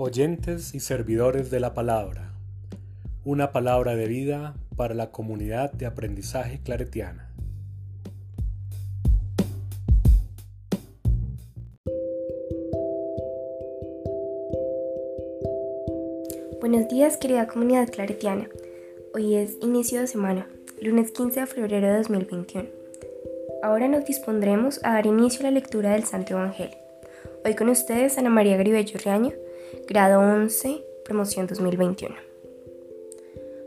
Oyentes y servidores de la palabra. Una palabra de vida para la comunidad de aprendizaje claretiana. Buenos días querida comunidad claretiana. Hoy es inicio de semana, lunes 15 de febrero de 2021. Ahora nos dispondremos a dar inicio a la lectura del Santo Evangelio. Hoy con ustedes Ana María Garibello Reaño, grado 11, promoción 2021.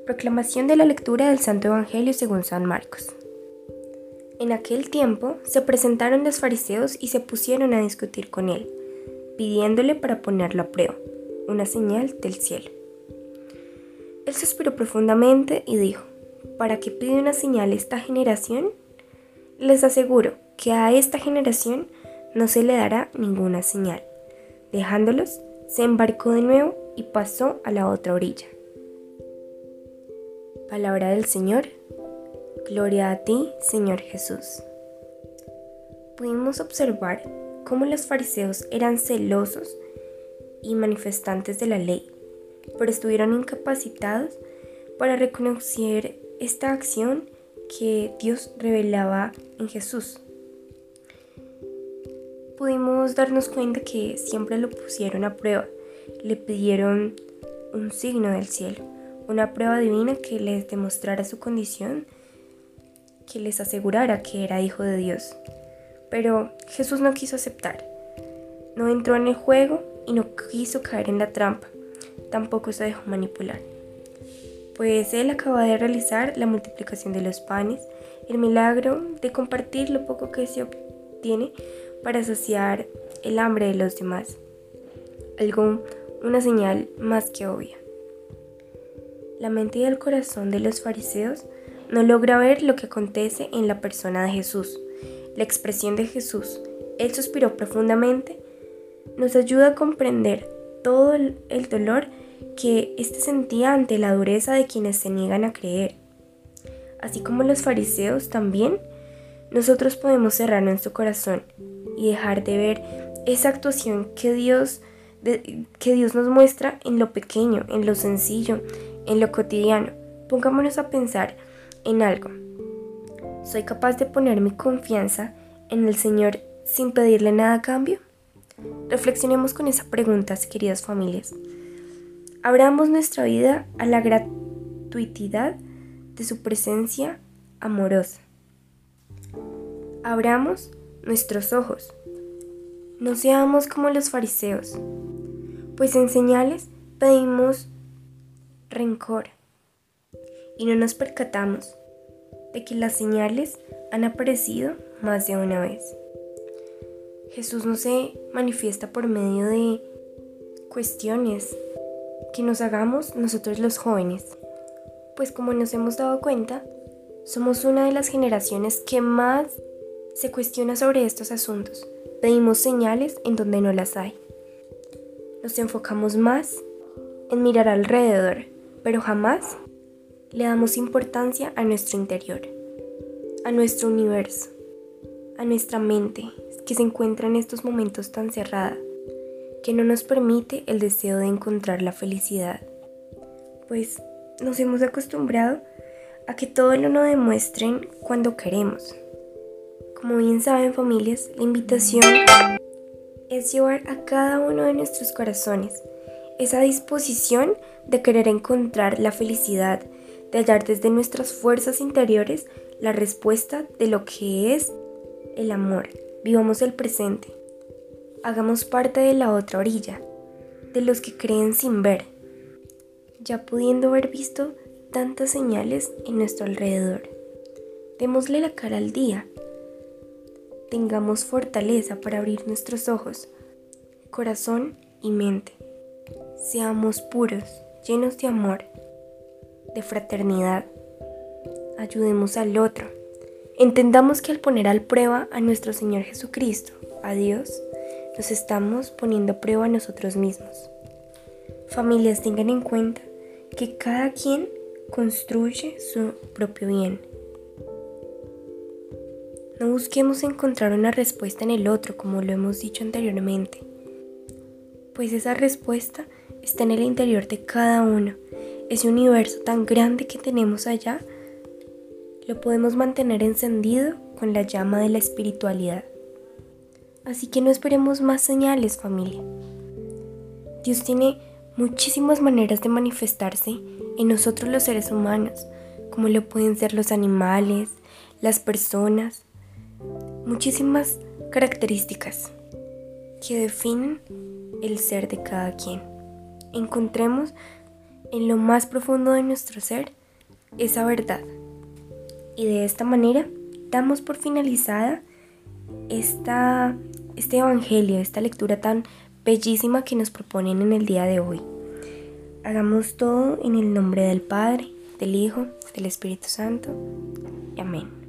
Proclamación de la lectura del Santo Evangelio según San Marcos. En aquel tiempo se presentaron los fariseos y se pusieron a discutir con él, pidiéndole para ponerlo a prueba, una señal del cielo. Él suspiró profundamente y dijo, ¿para qué pide una señal esta generación? Les aseguro que a esta generación no se le dará ninguna señal. Dejándolos, se embarcó de nuevo y pasó a la otra orilla. Palabra del Señor. Gloria a ti, Señor Jesús. Pudimos observar cómo los fariseos eran celosos y manifestantes de la ley pero estuvieron incapacitados para reconocer esta acción que Dios revelaba en Jesús. Pudimos darnos cuenta que siempre lo pusieron a prueba, le pidieron un signo del cielo, una prueba divina que les demostrara su condición, que les asegurara que era hijo de Dios. Pero Jesús no quiso aceptar, no entró en el juego y no quiso caer en la trampa tampoco se dejó manipular. Pues él acaba de realizar la multiplicación de los panes, el milagro de compartir lo poco que se obtiene para saciar el hambre de los demás. Algo, una señal más que obvia. La mente y el corazón de los fariseos no logra ver lo que acontece en la persona de Jesús. La expresión de Jesús, Él suspiró profundamente, nos ayuda a comprender todo el, dolor que éste sentía ante la dureza de quienes se niegan a creer. Así como los fariseos también, nosotros podemos cerrar nuestro corazón y dejar de ver esa actuación que Dios, que Dios nos muestra en lo pequeño, en lo sencillo, en lo cotidiano. Pongámonos a pensar en algo. ¿Soy capaz de poner mi confianza en el Señor sin pedirle nada a cambio? Reflexionemos con esa pregunta, queridas familias. Abramos nuestra vida a la gratuidad de su presencia amorosa. Abramos nuestros ojos. No seamos como los fariseos, pues en señales pedimos rencor y no nos percatamos de que las señales han aparecido más de una vez. Jesús no se manifiesta por medio de cuestiones que nos hagamos nosotros los jóvenes, pues como nos hemos dado cuenta, somos una de las generaciones que más se cuestiona sobre estos asuntos. Pedimos señales en donde no las hay. Nos enfocamos más en mirar alrededor, pero jamás le damos importancia a nuestro interior, a nuestro universo, a nuestra mente, que se encuentra en estos momentos tan cerrada, que no nos permite el deseo de encontrar la felicidad. Pues nos hemos acostumbrado a que todo lo nos demuestren cuando queremos. Como bien saben familias, la invitación es llevar a cada uno de nuestros corazones esa disposición de querer encontrar la felicidad, de hallar desde nuestras fuerzas interiores la respuesta de lo que es el amor, Vivamos el presente. Hagamos parte de la otra orilla, de los que creen sin ver, ya pudiendo haber visto tantas señales en nuestro alrededor. Démosle la cara al día. Tengamos fortaleza para abrir nuestros ojos, corazón y mente. Seamos puros, llenos de amor, de fraternidad. Ayudemos al otro Entendamos que al poner al prueba a nuestro Señor Jesucristo, a Dios, nos estamos poniendo a prueba a nosotros mismos. Familias, tengan en cuenta que cada quien construye su propio bien. No busquemos encontrar una respuesta en el otro, como lo hemos dicho anteriormente, pues esa respuesta está en el interior de cada uno. Ese universo tan grande que tenemos allá, lo podemos mantener encendido con la llama de la espiritualidad. Así que no esperemos más señales, familia. Dios tiene muchísimas maneras de manifestarse en nosotros los seres humanos, como lo pueden ser los animales, las personas, muchísimas características que definen el ser de cada quien. Encontremos en lo más profundo de nuestro ser esa verdad. Y de esta manera damos por finalizada esta, este Evangelio, esta lectura tan bellísima que nos proponen en el día de hoy. Hagamos todo en el nombre del Padre, del Hijo, del Espíritu Santo. Amén.